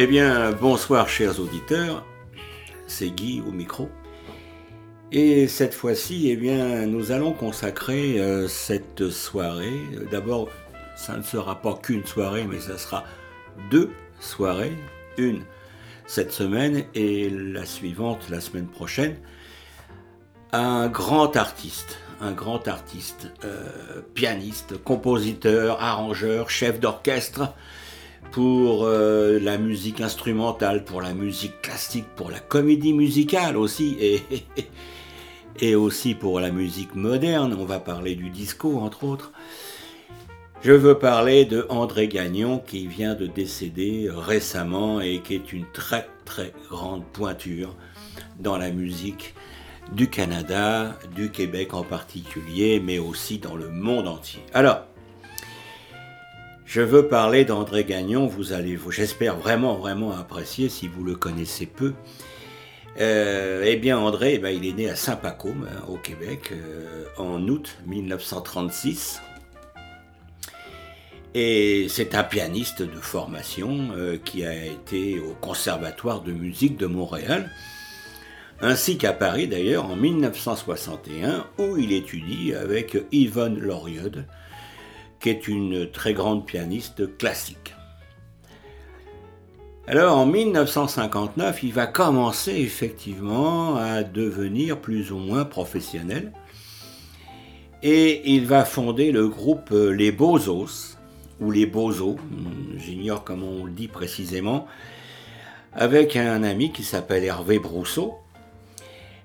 Eh bien, bonsoir chers auditeurs, c'est Guy au micro. Et cette fois-ci, eh bien, nous allons consacrer euh, cette soirée. D'abord, ça ne sera pas qu'une soirée, mais ça sera deux soirées. Une cette semaine et la suivante la semaine prochaine. Un grand artiste, un grand artiste, euh, pianiste, compositeur, arrangeur, chef d'orchestre pour euh, la musique instrumentale, pour la musique classique, pour la comédie musicale aussi, et, et aussi pour la musique moderne. On va parler du disco, entre autres. Je veux parler de André Gagnon qui vient de décéder récemment et qui est une très très grande pointure dans la musique du Canada, du Québec en particulier, mais aussi dans le monde entier. Alors, je veux parler d'André Gagnon, vous allez, j'espère vraiment vraiment apprécier si vous le connaissez peu. Euh, eh bien, André, eh ben, il est né à Saint-Pacôme, hein, au Québec, euh, en août 1936. Et c'est un pianiste de formation euh, qui a été au Conservatoire de musique de Montréal, ainsi qu'à Paris d'ailleurs en 1961, où il étudie avec Yvonne Loriode, qui est une très grande pianiste classique. Alors en 1959, il va commencer effectivement à devenir plus ou moins professionnel et il va fonder le groupe Les Beaux-Os, ou les Bozos, j'ignore comment on le dit précisément, avec un ami qui s'appelle Hervé Brousseau,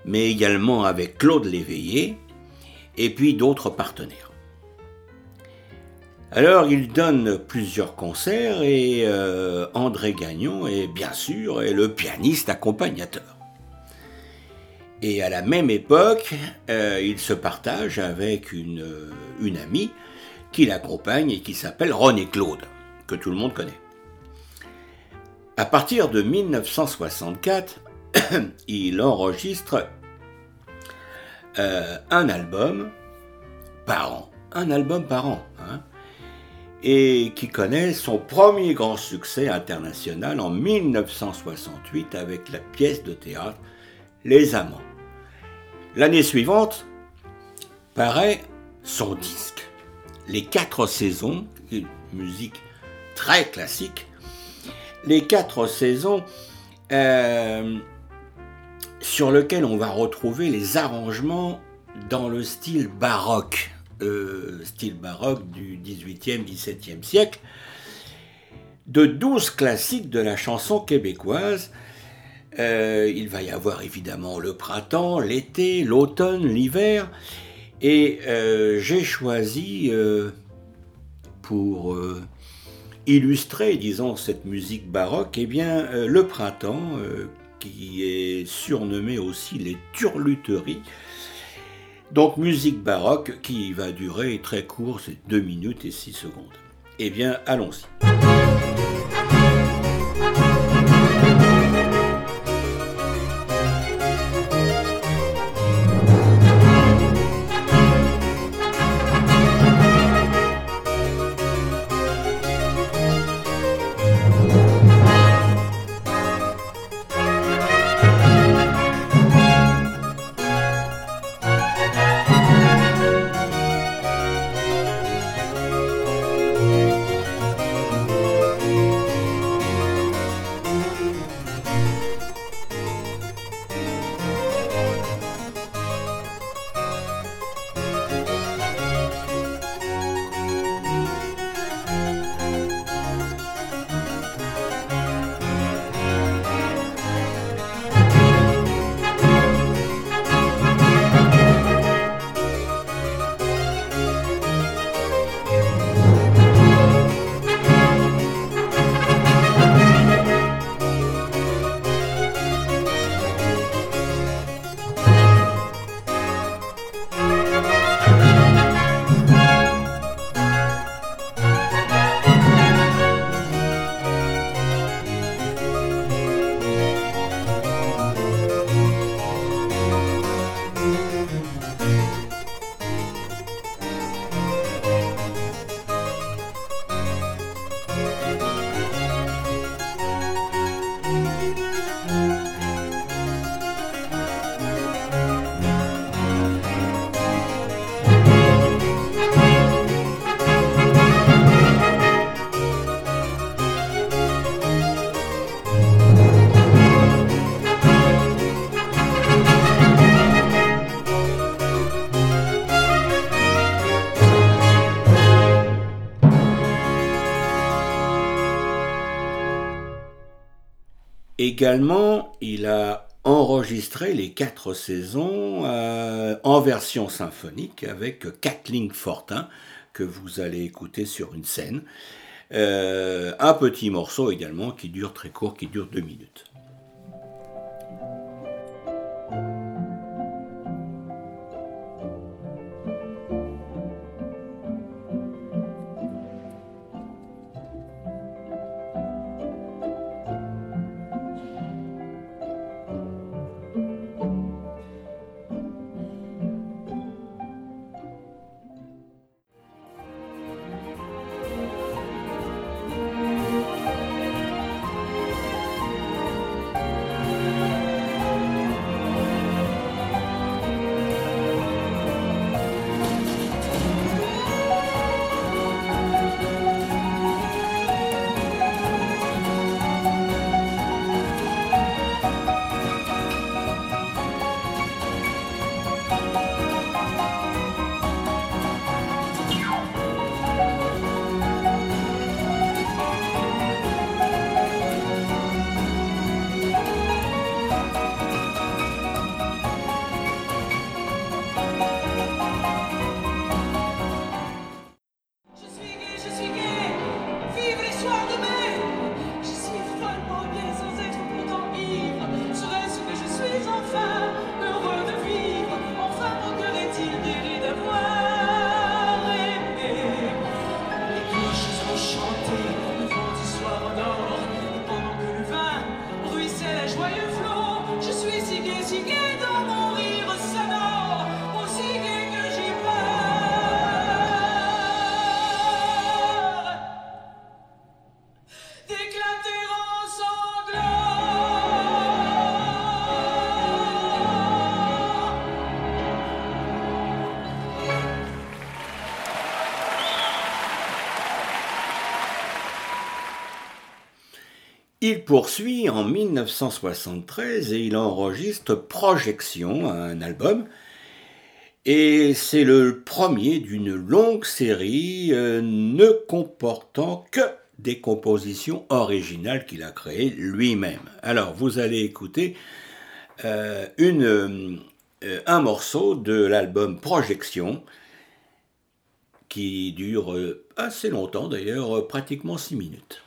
mais également avec Claude Léveillé, et puis d'autres partenaires. Alors il donne plusieurs concerts et euh, André Gagnon est bien sûr le pianiste accompagnateur. Et à la même époque, euh, il se partage avec une, une amie qui l'accompagne et qui s'appelle René Claude, que tout le monde connaît. À partir de 1964, il enregistre euh, un album par an, un album par an, et qui connaît son premier grand succès international en 1968 avec la pièce de théâtre Les Amants. L'année suivante paraît son disque. Les quatre saisons, une musique très classique, les quatre saisons euh, sur lesquelles on va retrouver les arrangements dans le style baroque, euh, style baroque du 18e, 17e siècle, de douze classiques de la chanson québécoise. Euh, il va y avoir évidemment le printemps, l'été, l'automne, l'hiver, et euh, j'ai choisi pour illustrer, disons, cette musique baroque, eh bien, le printemps, qui est surnommé aussi les turluteries. Donc, musique baroque qui va durer très court, c'est 2 minutes et 6 secondes. Eh bien, allons-y. Également, il a enregistré les quatre saisons euh, en version symphonique avec Kathleen Fortin, que vous allez écouter sur une scène. Euh, un petit morceau également qui dure très court, qui dure deux minutes. Il poursuit en 1973 et il enregistre Projection, un album. Et c'est le premier d'une longue série euh, ne comportant que des compositions originales qu'il a créées lui-même. Alors vous allez écouter euh, euh, un morceau de l'album Projection qui dure assez longtemps d'ailleurs, pratiquement six minutes.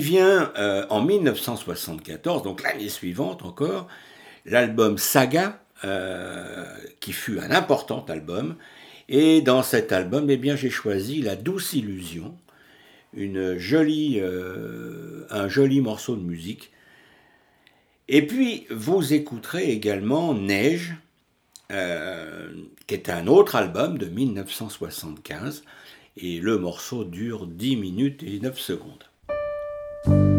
Vient euh, en 1974, donc l'année suivante encore, l'album Saga, euh, qui fut un important album. Et dans cet album, eh bien, j'ai choisi La douce illusion, une jolie, euh, un joli morceau de musique. Et puis, vous écouterez également Neige, qui est un autre album de 1975, et le morceau dure 10 minutes et 9 secondes. Et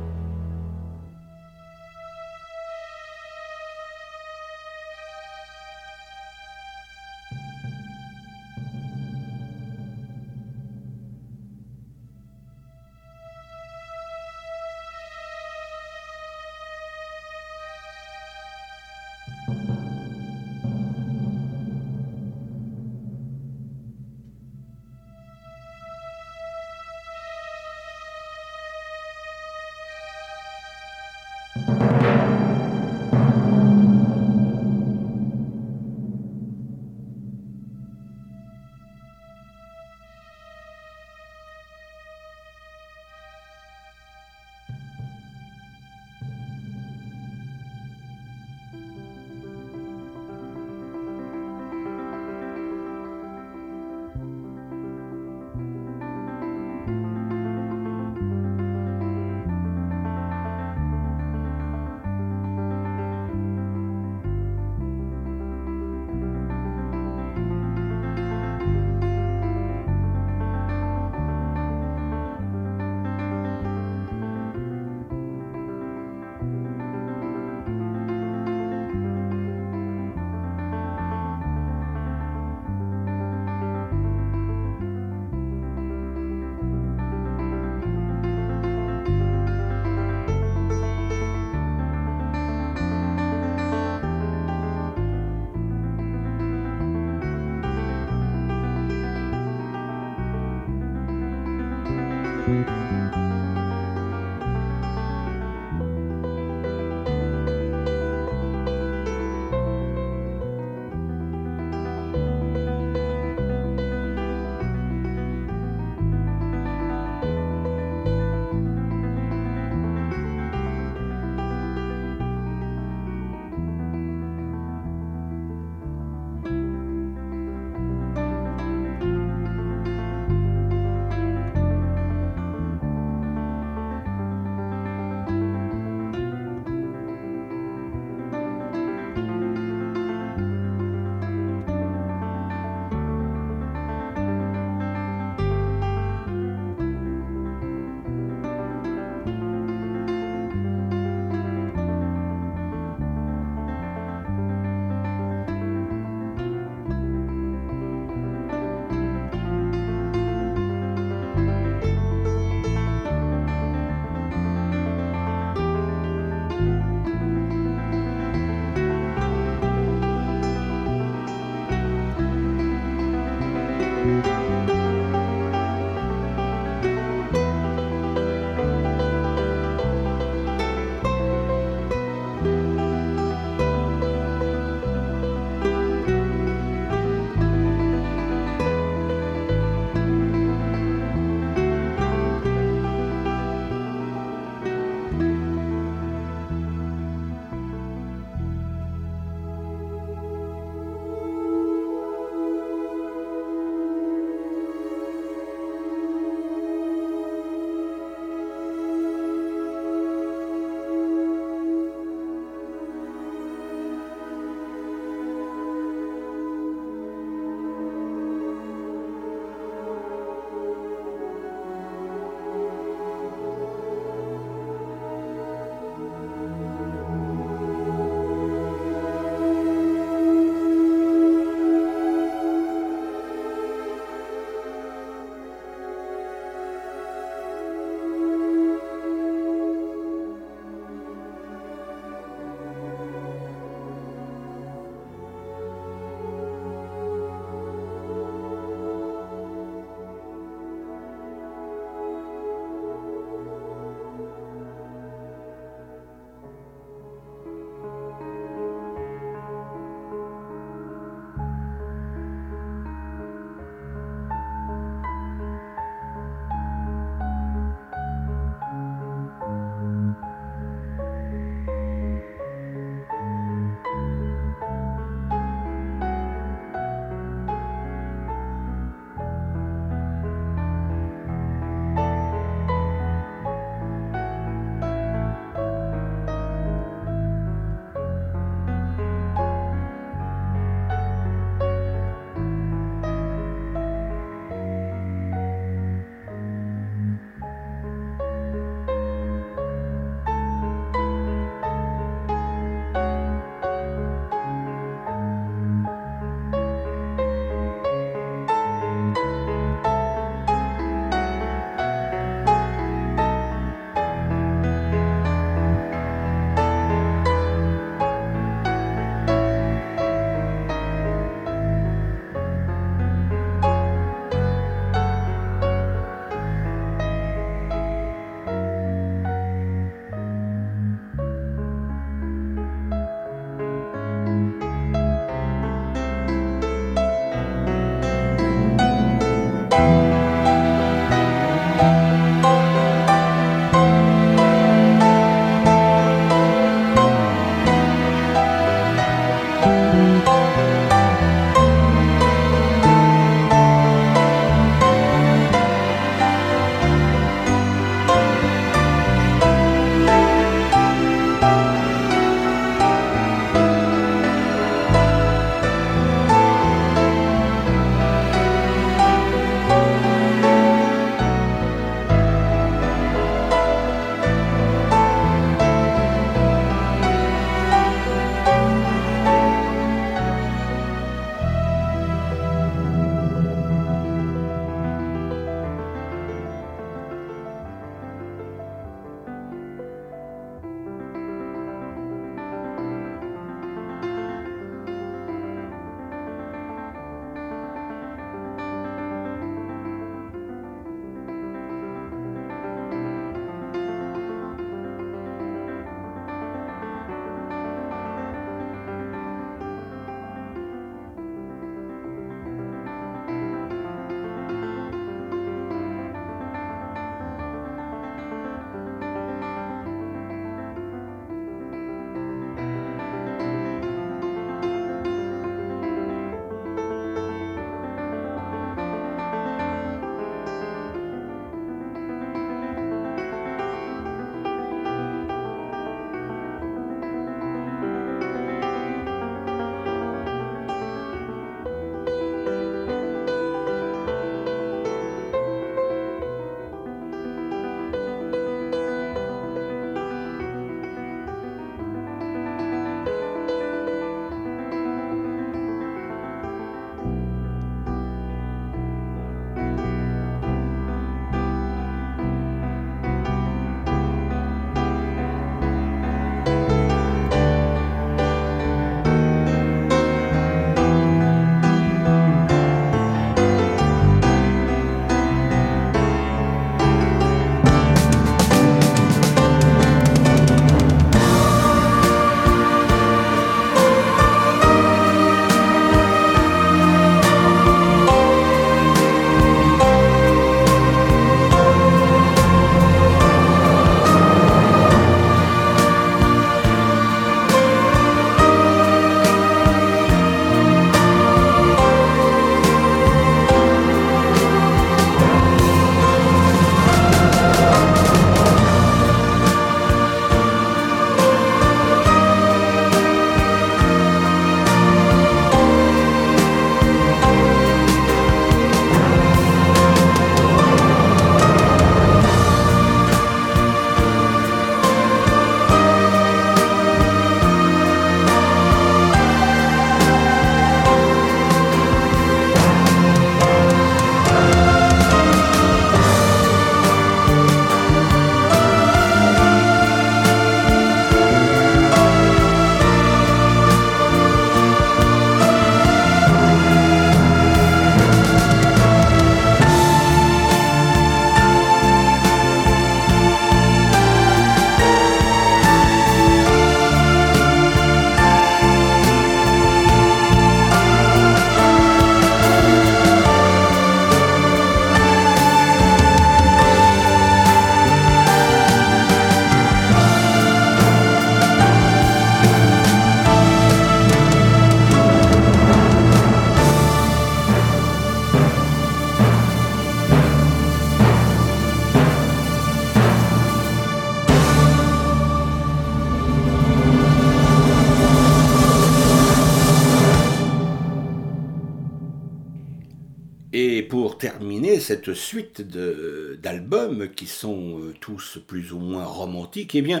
pour terminer cette suite d'albums qui sont euh, tous plus ou moins romantiques, eh bien,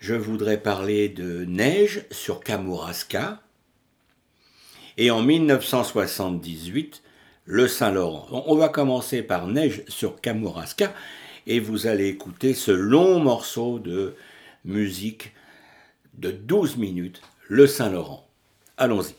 je voudrais parler de Neige sur Kamouraska. Et en 1978, le Saint-Laurent. On va commencer par Neige sur Kamouraska et vous allez écouter ce long morceau de musique de 12 minutes, le Saint-Laurent. Allons-y.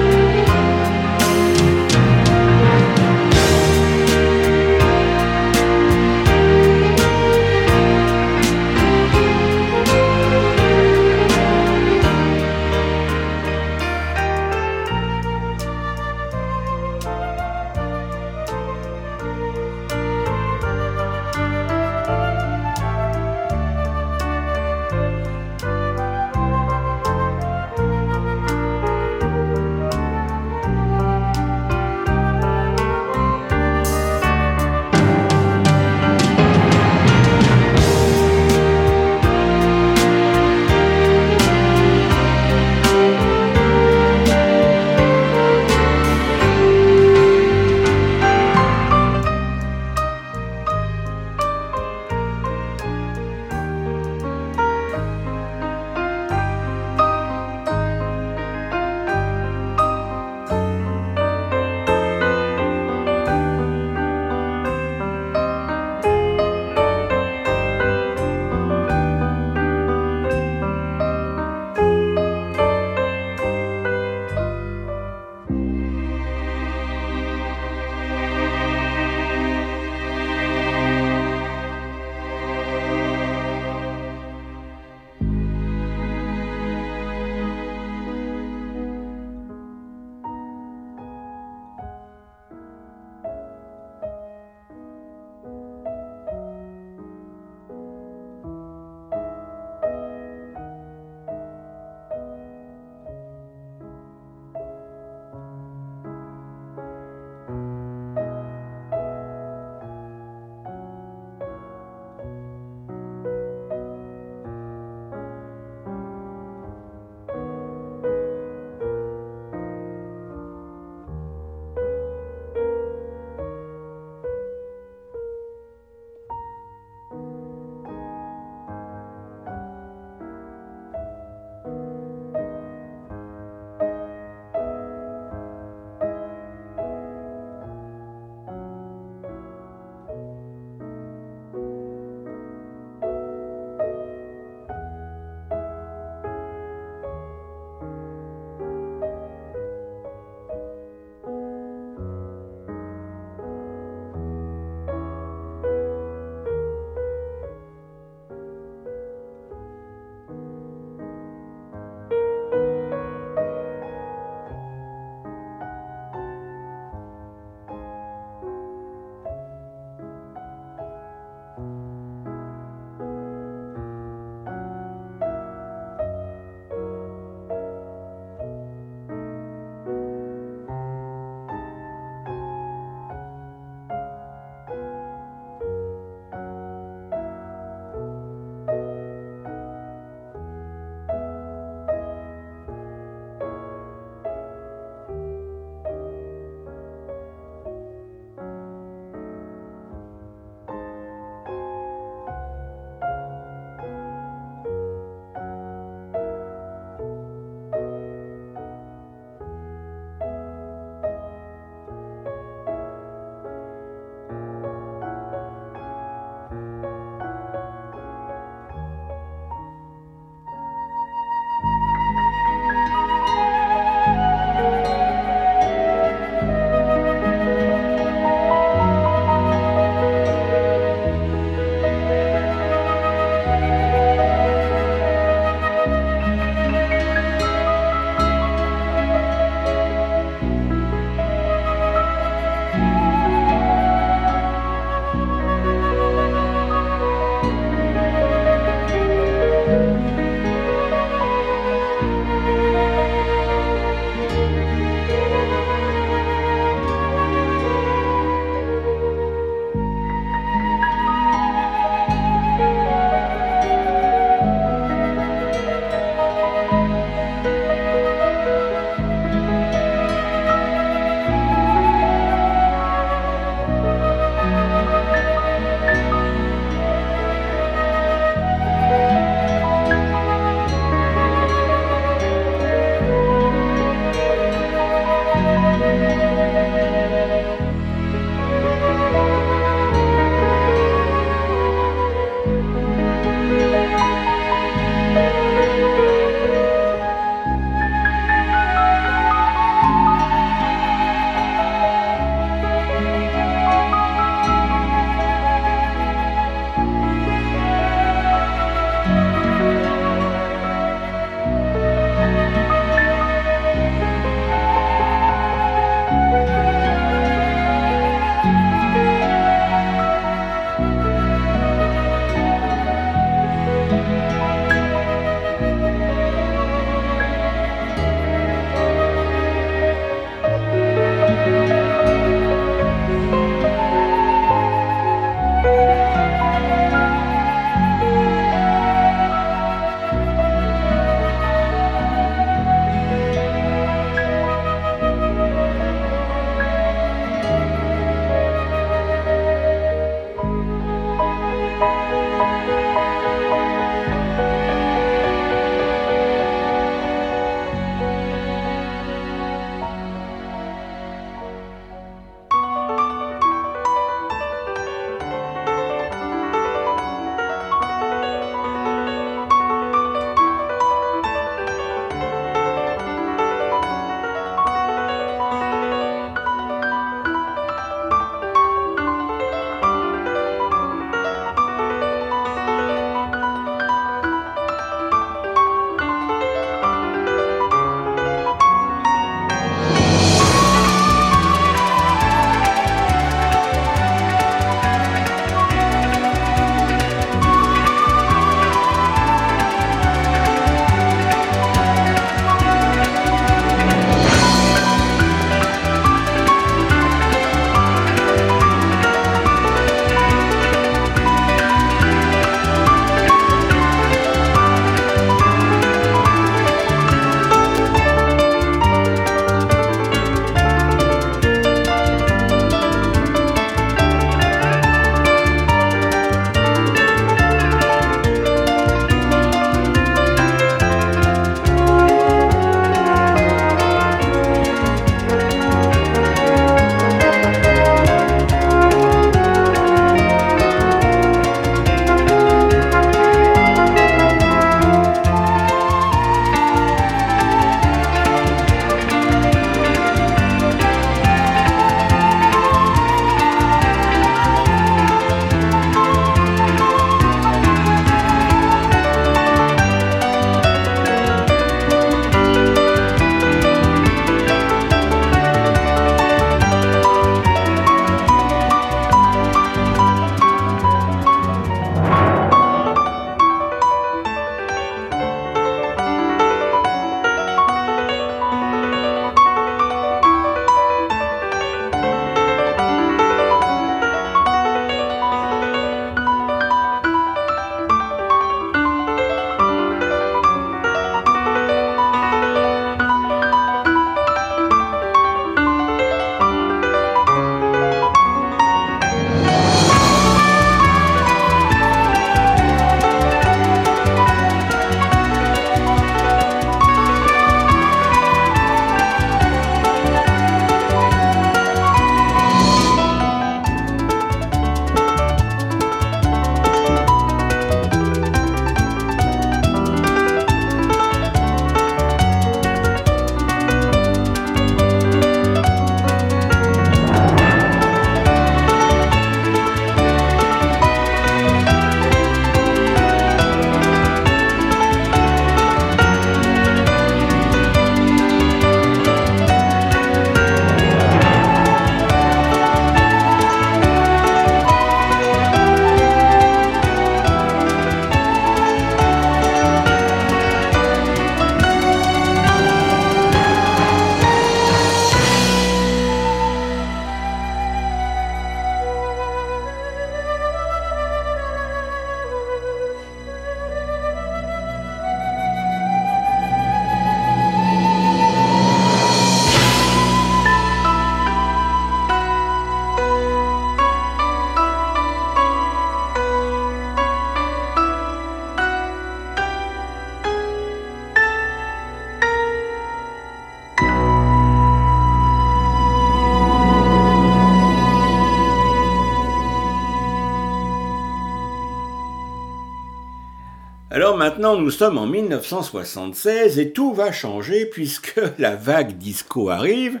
Maintenant, nous sommes en 1976 et tout va changer puisque la vague disco arrive.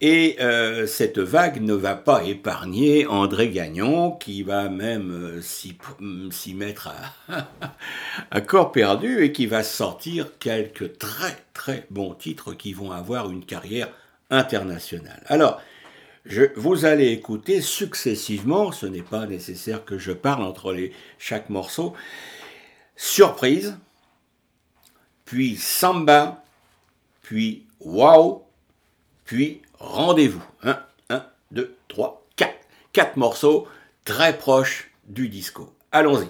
Et euh, cette vague ne va pas épargner André Gagnon, qui va même euh, s'y mettre à, corps perdu et qui va sortir quelques très très bons titres qui vont avoir une carrière internationale. Alors, vous allez écouter successivement, ce n'est pas nécessaire que je parle entre les, chaque morceau, Surprise, puis Samba, puis Wow, puis Rendez-vous. 1, 1, 2, 3, 4. Quatre morceaux très proches du disco. Allons-y.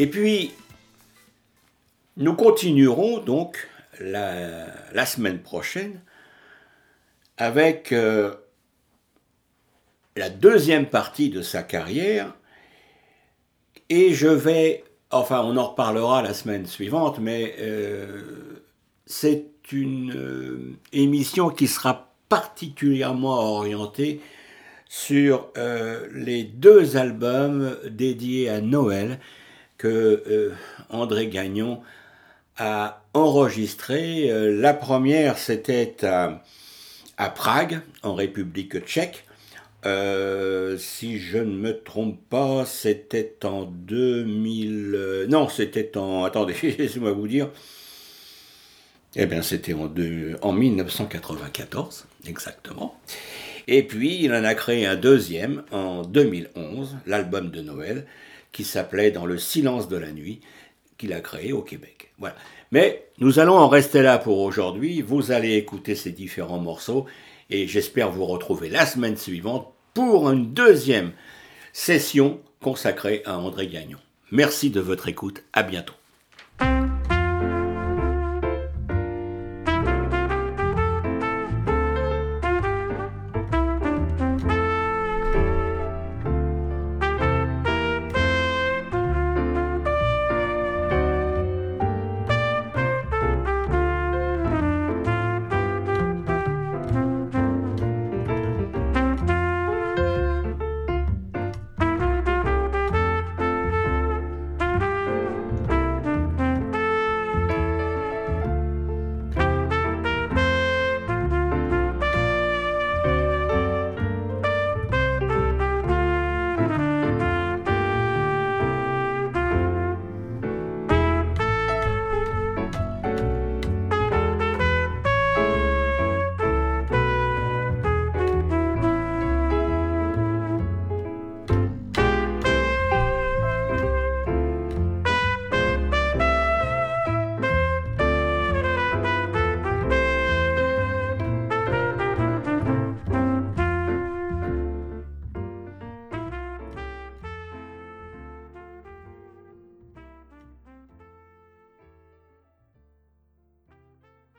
Et puis, nous continuerons donc la, semaine prochaine avec euh, la deuxième partie de sa carrière. Et je vais, enfin on en reparlera la semaine suivante, mais euh, c'est une euh, émission qui sera particulièrement orientée sur les deux albums dédiés à Noël que André Gagnon a enregistré. Euh, la première, c'était à, Prague, en République tchèque. Euh, si je ne me trompe pas, c'était en 2000. Euh, non, c'était en. Attendez, laissez-moi vous dire. Eh bien, c'était en, en 1994, exactement. Et puis, il en a créé un deuxième en 2011, l'album de Noël, qui s'appelait Dans le silence de la nuit, qu'il a créé au Québec. Voilà. Mais nous allons en rester là pour aujourd'hui. Vous allez écouter ces différents morceaux et j'espère vous retrouver la semaine suivante pour une deuxième session consacrée à André Gagnon. Merci de votre écoute. À bientôt.